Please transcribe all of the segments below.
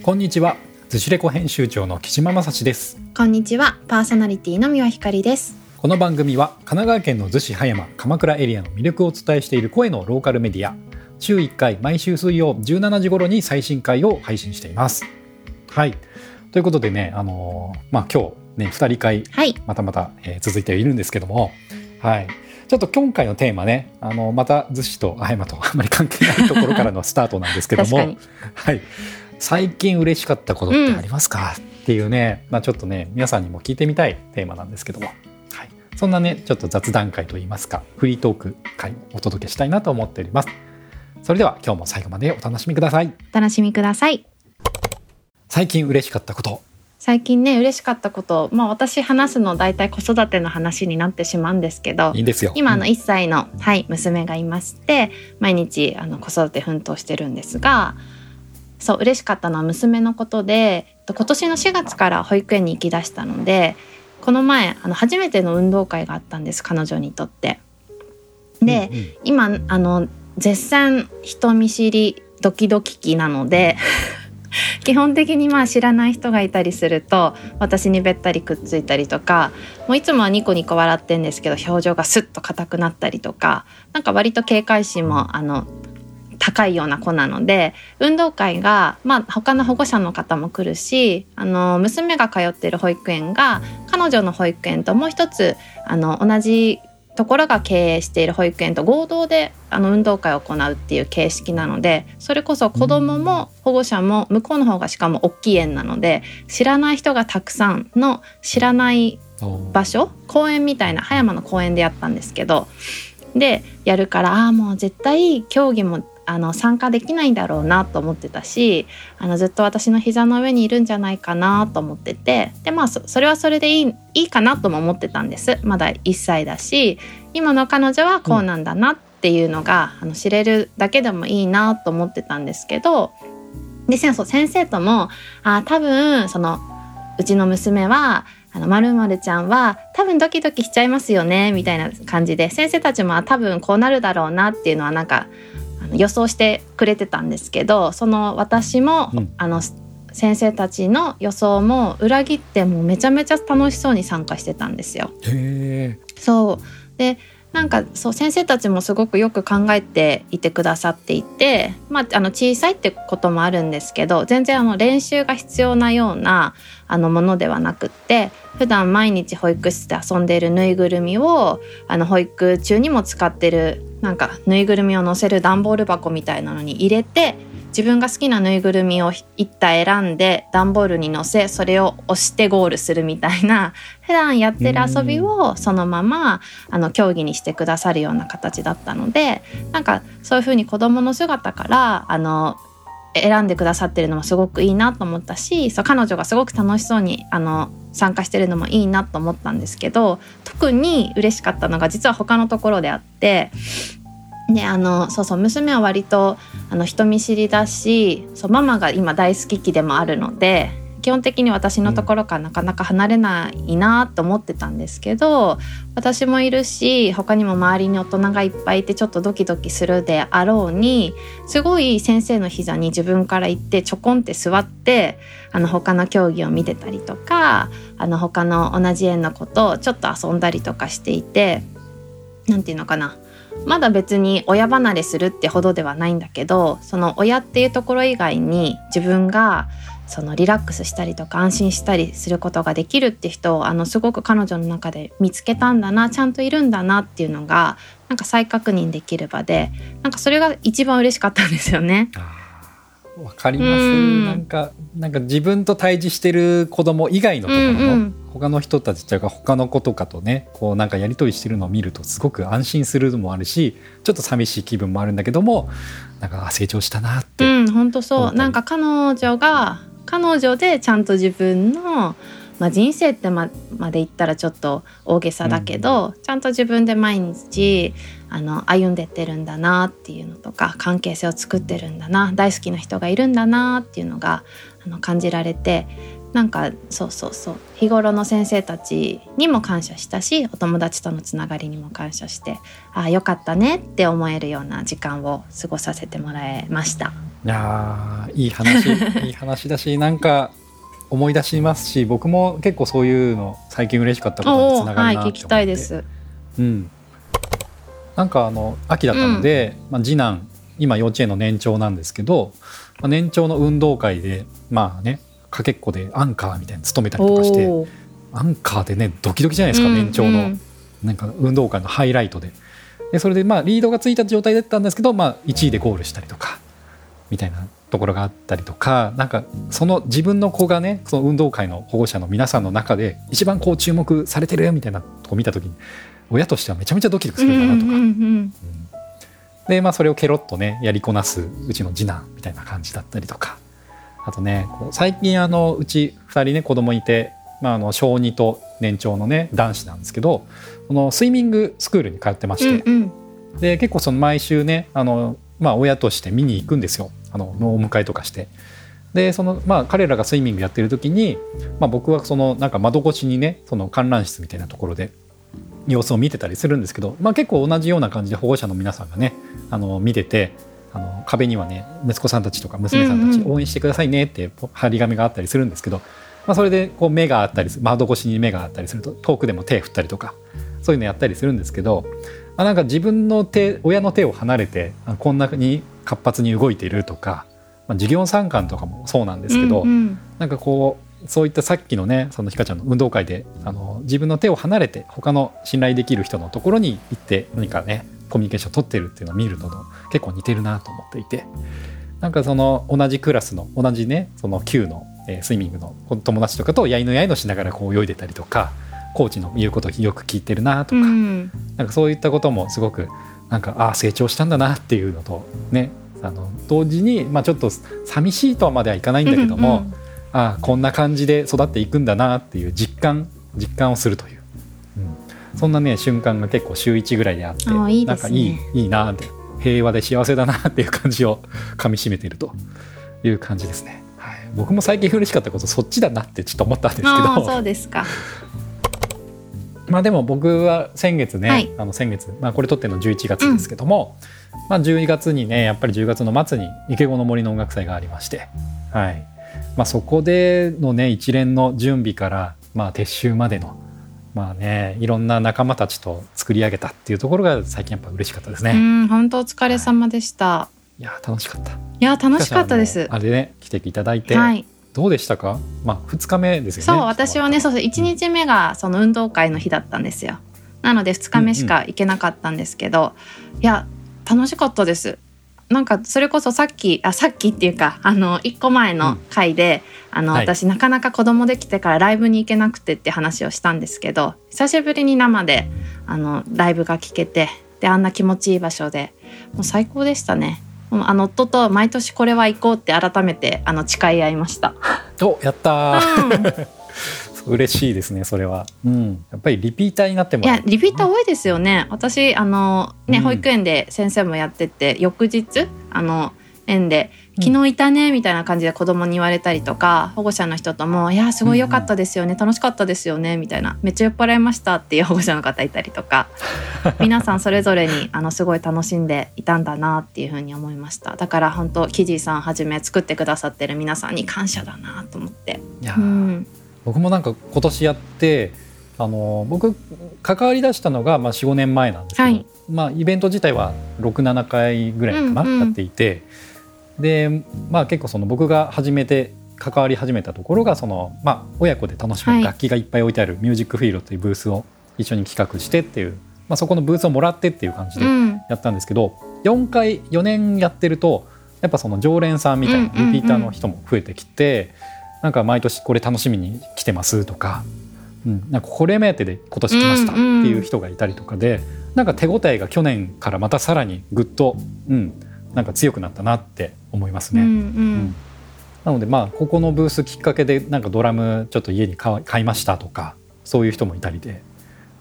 こんにちは。寿司レコ編集長の木島正史です。こんにちは。パーソナリティの三輪ひかりです。この番組は神奈川県の逗子葉山鎌倉エリアの魅力をお伝えしている声のローカルメディア。週1回毎週水曜17時頃に最新回を配信しています。はい。ということでねあのー、まあ今日ね二人会、はい、またまた、えー、続いているんですけども。はい。ちょっと今回のテーマねあのまた逗子と葉山とあまり関係ないところからのスタートなんですけども。はい最近嬉しかったことってありますか、うん、っていうね、まあ、ちょっとね皆さんにも聞いてみたいテーマなんですけども、はい、そんなねちょっと雑談会といいますかフリートーク会をお届けしたいなと思っております。それでは今日も最後までお楽しみください。お楽しみください。最近嬉しかったこと。最近ね嬉しかったこと。まあ私話すの大体子育ての話になってしまうんですけど。いいですよ。今の1歳の、うん、はい、娘がいまして毎日あの子育て奮闘してるんですがそう嬉しかったのは娘のことで今年の4月から保育園に行きだしたのでこの前あの初めての運動会があったんです彼女にとって。で、うんうん、今あの絶賛人見知りドキドキ期なので 基本的にまあ知らない人がいたりすると私にべったりくっついたりとかもういつもはニコニコ笑ってんですけど表情がスッと硬くなったりとかなんか割と警戒心もあの高いような子なので運動会が、まあ、他の保護者の方も来るしあの娘が通っている保育園が彼女の保育園ともう一つあの同じところが経営している保育園と合同であの運動会を行うっていう形式なのでそれこそ子どもも保護者も向こうの方がしかも大きい園なので知らない人がたくさんの知らない場所公園みたいな葉山の公園でやったんですけどでやるからああもう絶対競技もあの参加できないんだろうなと思ってたしあのずっと私の膝の上にいるんじゃないかなと思っててでまあそれはそれでいいいいかなとも思ってたんです。まだ1歳だし今の彼女はこうなんだなっていうのが、うん、あの知れるだけでもいいなと思ってたんですけどで先生ともあ多分そのうちの娘はあの、まるまるちゃんは多分ドキドキしちゃいますよね、みたいな感じで、先生たちも多分こうなるだろうなっていうのはなんか、予想してくれてたんですけどその私も、うん、あの先生たちの予想も裏切ってもめちゃめちゃ楽しそうに参加してたんですよ。そう。でなんかそう先生たちもすごくよく考えていてくださっていて、まあ、あの小さいってこともあるんですけど全然あの練習が必要なようなあのものではなくって普段毎日保育室で遊んでいるぬいぐるみをあの保育中にも使ってるなんかぬいぐるみを乗せる段ボール箱みたいなのに入れて自分が好きなぬいぐるみを一体選んで段ボールに乗せそれを押してゴールするみたいな 普段やってる遊びをそのままあの競技にしてくださるような形だったのでなんかそういうふうに子どもの姿からあの選んでくださってるのもすごくいいなと思ったしそう彼女がすごく楽しそうにあの参加してるのもいいなと思ったんですけど特に嬉しかったのが実は他のところであってであのそうそう娘は割とあの人見知りだしそうママが今大好き期でもあるので基本的に私のところからなかなか離れないなと思ってたんですけど私もいるし他にも周りに大人がいっぱいいてちょっとドキドキするであろうにすごい先生の膝に自分から行ってちょこんって座ってあの他の競技を見てたりとかあの他の同じ園の子とちょっと遊んだりとかしていて何て言うのかな。まだ別に親離れするってほどではないんだけどその親っていうところ以外に自分がそのリラックスしたりとか安心したりすることができるって人をあのすごく彼女の中で見つけたんだなちゃんといるんだなっていうのがなんか再確認できる場でなんかそれが一番嬉しかったんですよね。わかります、ん、なんかなんか自分と対峙してる子供以外のところの、他の人たちというか他の子とかとねこうなんかやり取りしてるのを見るとすごく安心するのもあるしちょっと寂しい気分もあるんだけどもなんか成長したなって。うん本当そう。なんか彼女が彼女でちゃんと自分の、まあ、人生ってままで言ったらちょっと大げさだけど、うん、ちゃんと自分で毎日あの歩んでってるんだなっていうのとか関係性を作ってるんだな大好きな人がいるんだなっていうのがあの感じられてなんかそうそうそう日頃の先生たちにも感謝したしお友達とのつながりにも感謝してああよかったねって思えるような時間を過ごさせてもらいました。いやーいい話いい話だしなんか思い出しますし僕も結構そういうの最近嬉しかったことにつながるなって思って、はい聞きたいです。うん、なんかあの秋だったので、まあ、次男今幼稚園の年長なんですけど、まあ、年長の運動会でまあねかけっこでアンカーみたいに務めたりとかしてアンカーでねドキドキじゃないですか、うん年長の。うん。なんか運動会のハイライトで。でそれでまあリードがついた状態だったんですけど、まあ、1位でゴールしたりとかみたいなところがあったりとかなんかその自分の子がねその運動会の保護者の皆さんの中で一番こう注目されてるみたいなとこ見た時に親としてはめちゃめちゃドキドキするんだなとか、うんうんうんで、まあ、それをケロッとねやりこなすうちの次男みたいな感じだったりとか。あとね最近あのうち2人ね子供いて、まあ、あの小2と年長のね男子なんですけどそのスイミングスクールに通ってまして、うんうん。で結構その毎週ねあの、まあ、親として見に行くんですよあのお迎えとかして。でそのまあ彼らがスイミングやってる時に、まあ、僕はそのなんか窓越しにねその観覧室みたいなところで様子を見てたりするんですけど、まあ、結構同じような感じで保護者の皆さんがねあの見ててあの壁にはね息子さんたちとか娘さんたち応援してくださいねって張り紙があったりするんですけど、まあ、それでこう目があったり窓越しに目があったりすると遠くでも手振ったりとかそういうのやったりするんですけど、あなんか自分の手親の手を離れてあこんなに活発に動いているとか、まあ、授業参観とかもそうなんですけど、うんうん。なんかこうそういったさっきのねそのひかちゃんの運動会であの自分の手を離れて他の信頼できる人のところに行って何かねコミュニケーションを取ってるっていうのを見るのと結構似てるなと思っていて。なんかその同じクラスの同じねその級の、えースイミングの友達とかとやいのやいのしながらこう泳いでたりとかコーチの言うことをよく聞いてるなとか、うん。なんかそういったこともすごくなんかああ成長したんだなっていうのとねあの同時に、まあ、ちょっと寂しいとはまではいかないんだけども、うんうんああこんな感じで育っていくんだなっていう実感実感をするという、うん、そんなね瞬間が結構週1ぐらいであっていいなんかいいいいなって平和で幸せだなっていう感じを かみしめているという感じですね。はい、僕も最近嬉しかったことそっちだなってちょっと思ったんですけど。そうですか。まあでも僕は先月ね、はいあの先月、まあ、これ撮ってるの11月ですけども、まあ、12月にねやっぱり10月の末に池子の森の音楽祭がありまして、はいまあ、そこでのね一連の準備から、まあ、撤収までのまあねいろんな仲間たちと作り上げたっていうところが最近やっぱ嬉しかったですね。うん本当お疲れ様でした。いや楽しかった。いや楽しかったです。あれね来ていただいて、はい。どうでしたか？まあ2日目ですよね。そう私はねそうそう1日目がその運動会の日だったんですよ。なので2日目しか行けなかったんですけど、いや楽しかったです。なんかそれこそさっきあさっきっていうかあの1個前の回で、あのはい私なかなか子供できてからライブに行けなくてって話をしたんですけど久しぶりに生であのライブが聴けてであんな気持ちいい場所でもう最高でしたね。もうあの夫と毎年これは行こうって改めてあの誓い合いました。おやったー。うん。嬉しいですねそれは、うん、やっぱりリピーターになっても。いやリピーター多いですよね。私あのね、うん。保育園で先生もやってて翌日あの園で「うん。昨日いたね」みたいな感じで子供に言われたりとか、保護者の人とも「いやすごい良かったですよね、楽しかったですよね」みたいな「めっちゃ酔っ払いました」っていう 保護者の方いたりとか。皆さんそれぞれにあのすごい楽しんでいたんだなっていうふうに思いました。だから本当キジーさんはじめ作ってくださってる皆さんに感謝だなと思って。いやー、うん。僕もなんか今年やってあの僕関わり出したのが、まあ、45年前なんですけど、はい。まあ、イベント自体は67回ぐらいかな、うんうん。やっていてで、まあ、結構その僕が始めて関わり始めたところがその、まあ、親子で楽しめはい。る楽器がいっぱい置いてあるミュージックフィールドというブースを一緒に企画してっていう、まあ、そこのブースをもらってっていう感じでうん。やったんですけど、4回4年やってるとやっぱその常連さんみたいなうんうんうん。リピーターの人も増えてきて、なんか毎年これ楽しみに来てますとか,、うん、なんかこれ目当てで今年来ましたっていう人がいたりとかで、なんか手応えが去年からまたさらにぐっと、うん、なんか強くなったなって思いますね。うんううん。んなのでまあここのブースきっかけでなんかドラムちょっと家に買買いましたとかそういう人もいたりで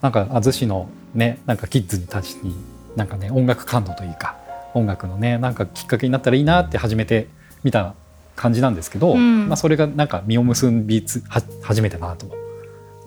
なんかあ逗子のねなんかキッズにたちになんかね音楽感動というか音楽のねなんかきっかけになったらいいなって始めてみた感じなんですけど、うん。まあ、それがなんか実を結びつは初めてなと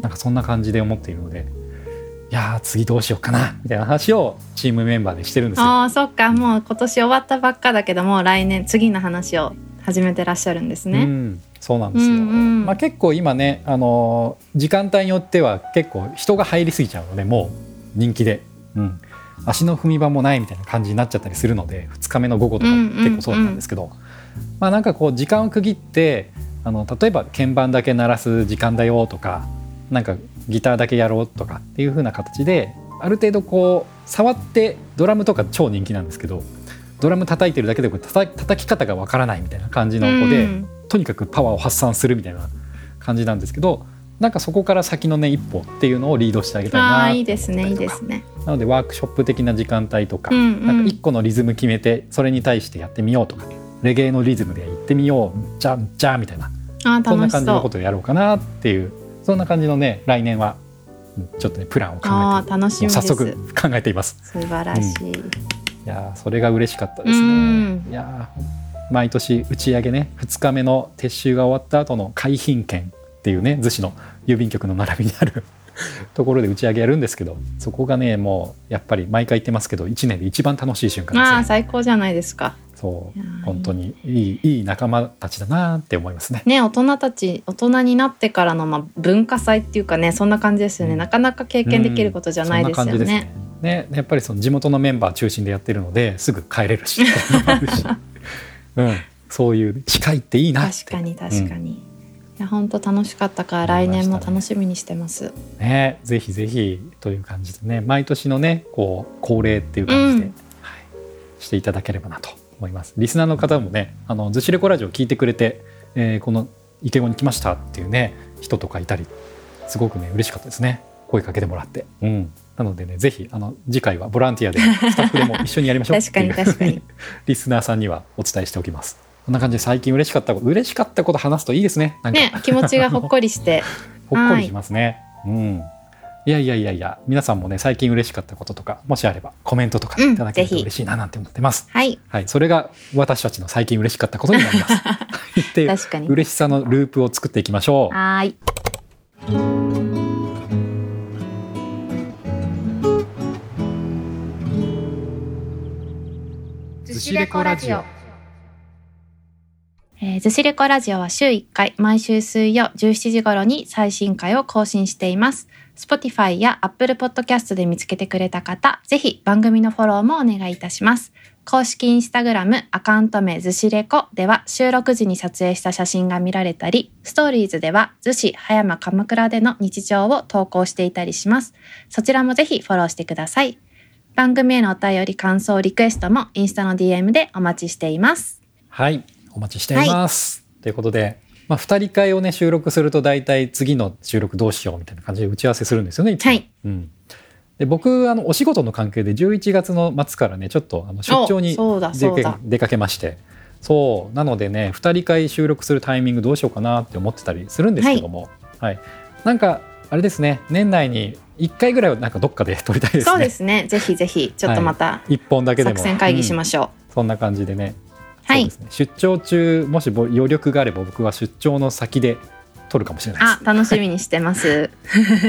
なんかそんな感じで思っているのでいやー次どうしようかなみたいな話をチームメンバーでしてるんですよ。ああそっか。もう今年終わったばっかだけども来年次の話を始めてらっしゃるんですね。うん、そうなんですよ、うんうん。まあ、結構今ね、あのー時間帯によっては結構人が入りすぎちゃうのでもう人気で、うん、足の踏み場もないみたいな感じになっちゃったりするので2日目の午後とか結構そうなんですけど、まあなんかこう時間を区切ってあの例えば鍵盤だけ鳴らす時間だよとかなんかギターだけやろうとかっていう風な形である程度こう触ってドラムとか超人気なんですけどドラム叩いてるだけでこう叩叩き方がわからないみたいな感じの子で、うん。とにかくパワーを発散するみたいな感じなんですけどなんかそこから先のね一歩っていうのをリードしてあげたいあなあいいですねいいですね。なのでワークショップ的な時間帯とか,、うんうん。なんか一個のリズム決めてそれに対してやってみようとかレゲエのリズムで行ってみようじゃんじゃあみたいなあーそんな感じのことをやろうかなっていうそんな感じのね来年はうんちょっとねプランをう。考あえてあ楽しみ早速考えています。素晴らしい。いやーそれが嬉しかったですうんね。いやー毎年打ち上げね2日目の撤収が終わった後の海浜券っていうね逗子の郵便局の並びにある ところで打ち上げやるんですけどそこがねもうやっぱり毎回言ってますけど1年で一番楽しい瞬間ああですね。最高じゃないですか。そう本当にいいいい仲間たちだなって思いますね。ね大人たち大人になってからのまあ文化祭っていうかねそんな感じですよね。なかなか経験できることじゃないですよそんな感じね。ねやっぱりその地元のメンバー中心でやってるのですぐ帰れるし うん、そういう近いっていいなって確かに確かに。いや本当楽しかったから来年も楽しみにしてます。ね、ぜひぜひという感じでね毎年のねこう恒例っていう感じで、うんはい、していただければなと思います。リスナーの方もねあの「ずしレコラジオ」聞いてくれて、えーこの池子に来ましたっていうね人とかいたりすごくね嬉しかったですね。声かけてもらって、うん、なのでねぜひあの次回はボランティアでスタッフでも一緒にやりましょう。確かに確かに。リスナーさんにはお伝えしておきます。こんな感じで最近嬉しかったこと嬉しかったこと話すといいですね。なんか。ね気持ちがほっこりして。ほっこりしますね。うん。いやいやいやいや、皆さんもね、最近嬉しかったこととか、もしあればコメントとかうんいただけると嬉しいななんて思ってます。はいはい、それが私たちの最近嬉しかったことになります。っていう確かに。嬉しさのループを作っていきましょう。はーい。ずしレコラジオ。えー、ずしレコラジオは週1回、毎週水曜17時頃に最新回を更新しています。Spotify や Apple Podcast で見つけてくれた方、ぜひ番組のフォローもお願いいたします。公式インスタグラムアカウント名ずしレコでは収録時に撮影した写真が見られたり、ストーリーズでは逗子葉山鎌倉での日常を投稿していたりします。そちらもぜひフォローしてください。番組へのお便り、感想、リクエストもインスタの DM でお待ちしています。はい、お待ちしています。ということで、まあ、二人会をね、収録すると大体次の収録どうしようみたいな感じで打ち合わせするんですよね、いつも。はい。うん。で僕あのお仕事の関係で11月の末からねちょっとあの出張に出かけまして。そう。なのでね2人会収録するタイミングどうしようかなって思ってたりするんですけども、はい。なんかあれですね。年内に1回ぐらいはなんかどっかで撮りたいですね。そうですね。ぜひぜひ、ちょっとまた1本だけでも。作戦会議しうんましょそんな感じでねはい。ね。出張中もしぼ余力があれば僕は出張の先で撮るかもしれう。ないあ、楽しみにしてます。で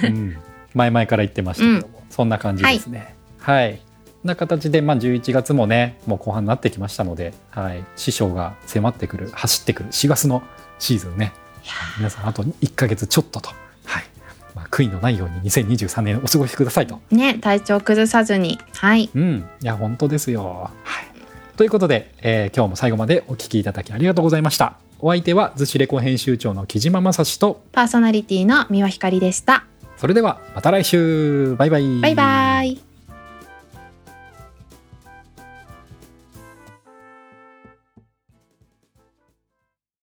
す、うん、前々から言ってましたけども、そんな感じですね。はい、こんな形で、まあ、11月もねもう後半になってきましたので、はい、師匠が迫ってくる走ってくる4月のシーズンね。皆さんあと1ヶ月ちょっとと、はい。まあ、悔いのないように2023年お過ごしくださいと。ね、体調崩さずに。はい。うん、いや本当ですよ。はい、ということで、えー今日も最後までお聞きいただきありがとうございました。お相手はズシレコ編集長の木島正史とパーソナリティの三輪ひかりでした。それではまた来週バイバイ。バイバイ。